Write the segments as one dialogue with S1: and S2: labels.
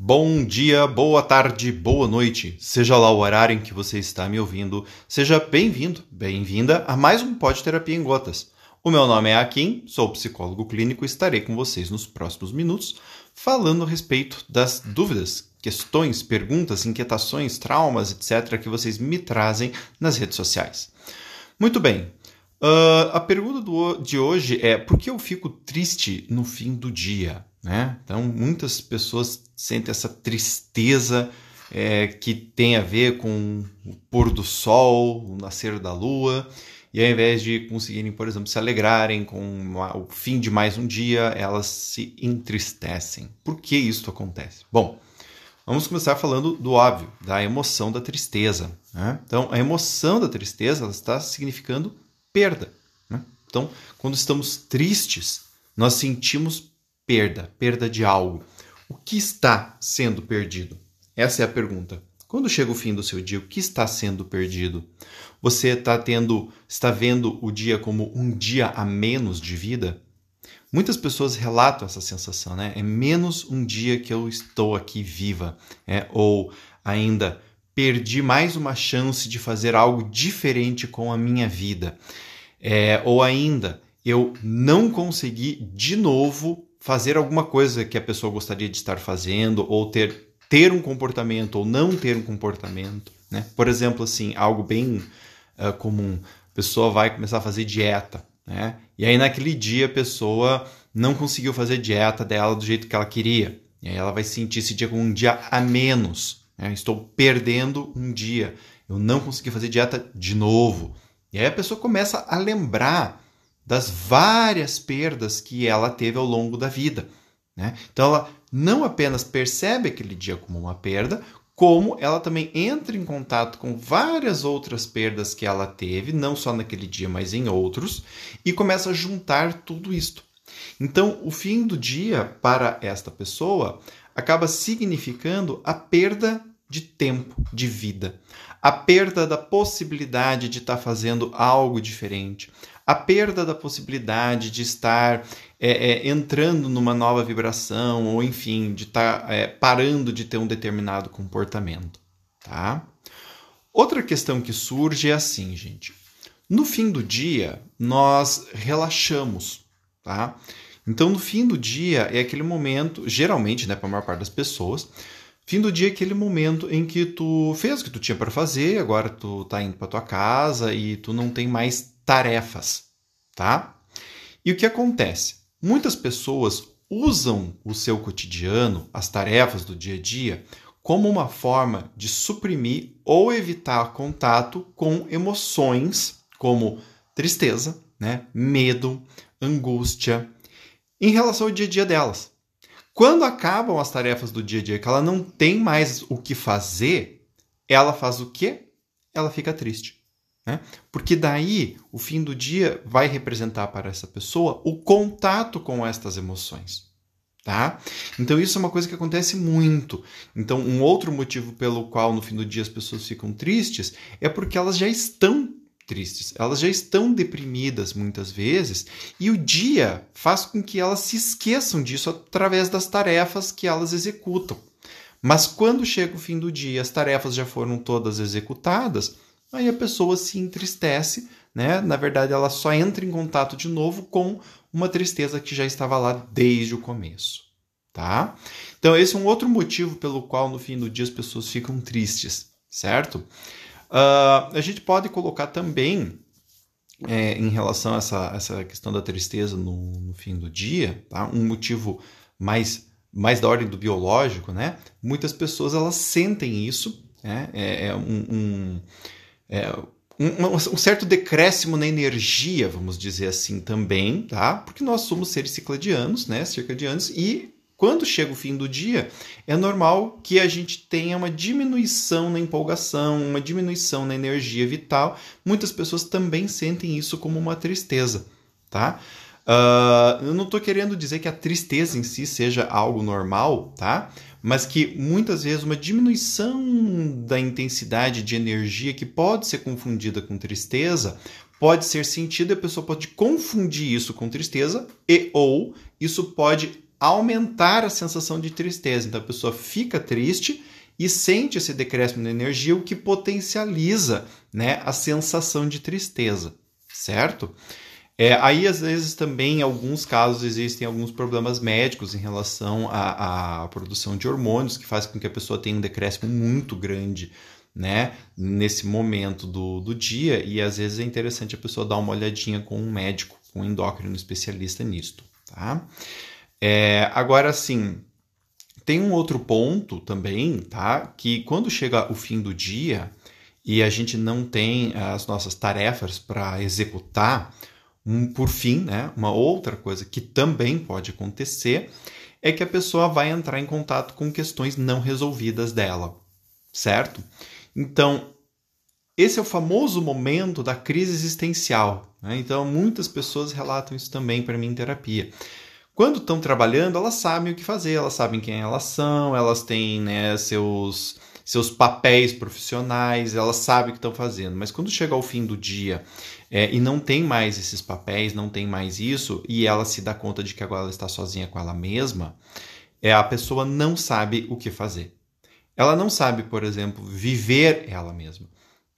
S1: Bom dia, boa tarde, boa noite, seja lá o horário em que você está me ouvindo, seja bem-vindo, bem-vinda a mais um Pode Terapia em Gotas. O meu nome é Akin, sou psicólogo clínico e estarei com vocês nos próximos minutos falando a respeito das dúvidas, questões, perguntas, inquietações, traumas, etc., que vocês me trazem nas redes sociais. Muito bem, uh, a pergunta do, de hoje é por que eu fico triste no fim do dia? Né? Então, muitas pessoas sentem essa tristeza é, que tem a ver com o pôr do sol, o nascer da lua, e ao invés de conseguirem, por exemplo, se alegrarem com uma, o fim de mais um dia, elas se entristecem. Por que isso acontece? Bom, vamos começar falando do óbvio, da emoção da tristeza. Né? Então, a emoção da tristeza está significando perda. Né? Então, quando estamos tristes, nós sentimos perda, perda de algo. O que está sendo perdido? Essa é a pergunta. Quando chega o fim do seu dia, o que está sendo perdido? Você está tendo, está vendo o dia como um dia a menos de vida? Muitas pessoas relatam essa sensação, né? É menos um dia que eu estou aqui viva, é, ou ainda perdi mais uma chance de fazer algo diferente com a minha vida, é, ou ainda eu não consegui de novo fazer alguma coisa que a pessoa gostaria de estar fazendo ou ter ter um comportamento ou não ter um comportamento, né? Por exemplo, assim, algo bem uh, comum, a pessoa vai começar a fazer dieta, né? E aí naquele dia a pessoa não conseguiu fazer dieta dela do jeito que ela queria. E aí ela vai sentir esse dia como um dia a menos. Né? Estou perdendo um dia. Eu não consegui fazer dieta de novo. E aí a pessoa começa a lembrar das várias perdas que ela teve ao longo da vida. Né? Então ela não apenas percebe aquele dia como uma perda, como ela também entra em contato com várias outras perdas que ela teve, não só naquele dia, mas em outros, e começa a juntar tudo isto. Então, o fim do dia para esta pessoa acaba significando a perda de tempo, de vida, a perda da possibilidade de estar fazendo algo diferente, a perda da possibilidade de estar é, é, entrando numa nova vibração, ou enfim, de estar tá, é, parando de ter um determinado comportamento. Tá? Outra questão que surge é assim, gente. No fim do dia, nós relaxamos. Tá? Então, no fim do dia é aquele momento, geralmente, né, para a maior parte das pessoas, fim do dia é aquele momento em que tu fez o que tu tinha para fazer, agora tu tá indo para tua casa e tu não tem mais tarefas, tá? E o que acontece? Muitas pessoas usam o seu cotidiano, as tarefas do dia a dia, como uma forma de suprimir ou evitar contato com emoções como tristeza, né, medo, angústia, em relação ao dia a dia delas. Quando acabam as tarefas do dia a dia, que ela não tem mais o que fazer, ela faz o quê? Ela fica triste. Né? Porque daí o fim do dia vai representar para essa pessoa o contato com estas emoções. Tá? Então isso é uma coisa que acontece muito. Então um outro motivo pelo qual no fim do dia as pessoas ficam tristes é porque elas já estão tristes, elas já estão deprimidas muitas vezes e o dia faz com que elas se esqueçam disso através das tarefas que elas executam. Mas quando chega o fim do dia, as tarefas já foram todas executadas, aí a pessoa se entristece, né? Na verdade, ela só entra em contato de novo com uma tristeza que já estava lá desde o começo, tá? Então, esse é um outro motivo pelo qual no fim do dia as pessoas ficam tristes, certo? Uh, a gente pode colocar também é, em relação a essa, essa questão da tristeza no, no, fim do dia, tá? um motivo mais, mais da ordem do biológico, né? Muitas pessoas elas sentem isso, né? é, é um, um é, um, um, certo decréscimo na energia, vamos dizer assim, também, tá? Porque nós somos seres cicladianos, né? Circadianos, e quando chega o fim do dia, é normal que a gente tenha uma diminuição na empolgação, uma diminuição na energia vital. Muitas pessoas também sentem isso como uma tristeza, tá? Uh, eu não estou querendo dizer que a tristeza em si seja algo normal, tá? mas que muitas vezes uma diminuição da intensidade de energia que pode ser confundida com tristeza pode ser sentida e a pessoa pode confundir isso com tristeza e ou isso pode aumentar a sensação de tristeza. Então a pessoa fica triste e sente esse decréscimo de energia, o que potencializa né, a sensação de tristeza, certo? É, aí, às vezes, também, em alguns casos, existem alguns problemas médicos em relação à, à produção de hormônios, que faz com que a pessoa tenha um decréscimo muito grande né, nesse momento do, do dia, e às vezes é interessante a pessoa dar uma olhadinha com um médico, com um endócrino especialista nisto, tá? É, agora, sim, tem um outro ponto também, tá? Que quando chega o fim do dia e a gente não tem as nossas tarefas para executar, por fim, né, uma outra coisa que também pode acontecer é que a pessoa vai entrar em contato com questões não resolvidas dela, certo? Então, esse é o famoso momento da crise existencial. Né? Então, muitas pessoas relatam isso também para mim em terapia. Quando estão trabalhando, elas sabem o que fazer, elas sabem quem elas são, elas têm né, seus, seus papéis profissionais, elas sabem o que estão fazendo. Mas quando chega ao fim do dia é, e não tem mais esses papéis, não tem mais isso, e ela se dá conta de que agora ela está sozinha com ela mesma, é, a pessoa não sabe o que fazer. Ela não sabe, por exemplo, viver ela mesma.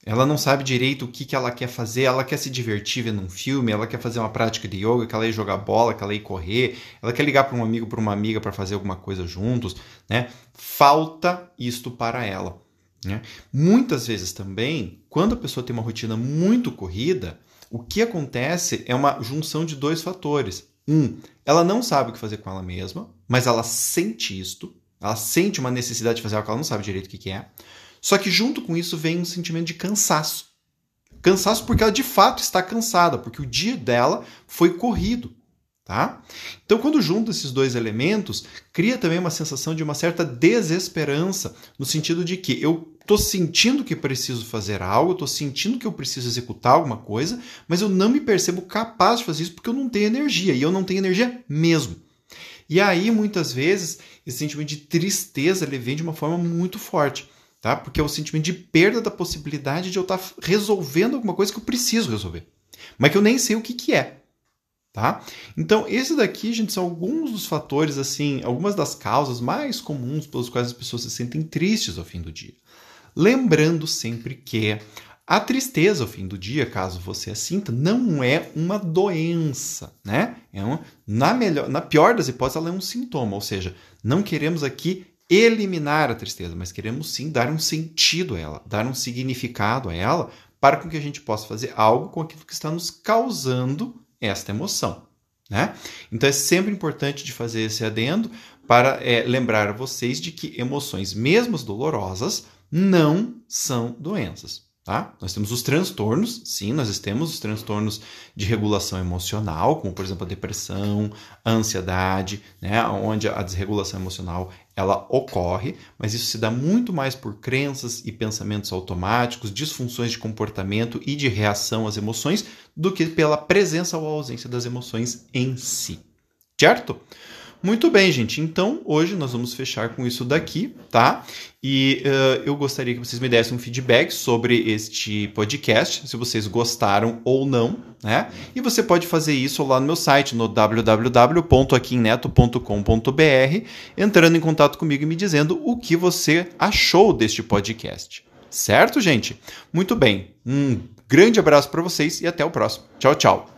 S1: Ela não sabe direito o que, que ela quer fazer, ela quer se divertir vendo um filme, ela quer fazer uma prática de yoga, que ela ir jogar bola, que ela ir correr, ela quer ligar para um amigo, para uma amiga para fazer alguma coisa juntos, né? Falta isto para ela. Né? Muitas vezes também, quando a pessoa tem uma rotina muito corrida, o que acontece é uma junção de dois fatores. Um, ela não sabe o que fazer com ela mesma, mas ela sente isto, ela sente uma necessidade de fazer algo que ela não sabe direito o que é. Só que junto com isso vem um sentimento de cansaço. Cansaço porque ela de fato está cansada, porque o dia dela foi corrido. Tá? Então, quando junta esses dois elementos, cria também uma sensação de uma certa desesperança, no sentido de que eu estou sentindo que preciso fazer algo, estou sentindo que eu preciso executar alguma coisa, mas eu não me percebo capaz de fazer isso porque eu não tenho energia, e eu não tenho energia mesmo. E aí, muitas vezes, esse sentimento de tristeza ele vem de uma forma muito forte, tá? Porque é o sentimento de perda da possibilidade de eu estar tá resolvendo alguma coisa que eu preciso resolver, mas que eu nem sei o que, que é. Tá? Então, esse daqui, gente, são alguns dos fatores, assim, algumas das causas mais comuns pelos quais as pessoas se sentem tristes ao fim do dia. Lembrando sempre que a tristeza ao fim do dia, caso você a sinta, não é uma doença, né? É uma, na, melhor, na pior das hipóteses, ela é um sintoma, ou seja, não queremos aqui eliminar a tristeza, mas queremos sim dar um sentido a ela, dar um significado a ela, para que a gente possa fazer algo com aquilo que está nos causando esta emoção. Né? Então é sempre importante de fazer esse adendo para é, lembrar vocês de que emoções, mesmo dolorosas, não são doenças. Tá? Nós temos os transtornos, sim, nós temos os transtornos de regulação emocional, como por exemplo a depressão, a ansiedade, né, onde a desregulação emocional ela ocorre, mas isso se dá muito mais por crenças e pensamentos automáticos, disfunções de comportamento e de reação às emoções, do que pela presença ou ausência das emoções em si. Certo? Muito bem, gente. Então, hoje nós vamos fechar com isso daqui, tá? E uh, eu gostaria que vocês me dessem um feedback sobre este podcast, se vocês gostaram ou não, né? E você pode fazer isso lá no meu site, no www.aquinneto.com.br, entrando em contato comigo e me dizendo o que você achou deste podcast. Certo, gente? Muito bem. Um grande abraço para vocês e até o próximo. Tchau, tchau.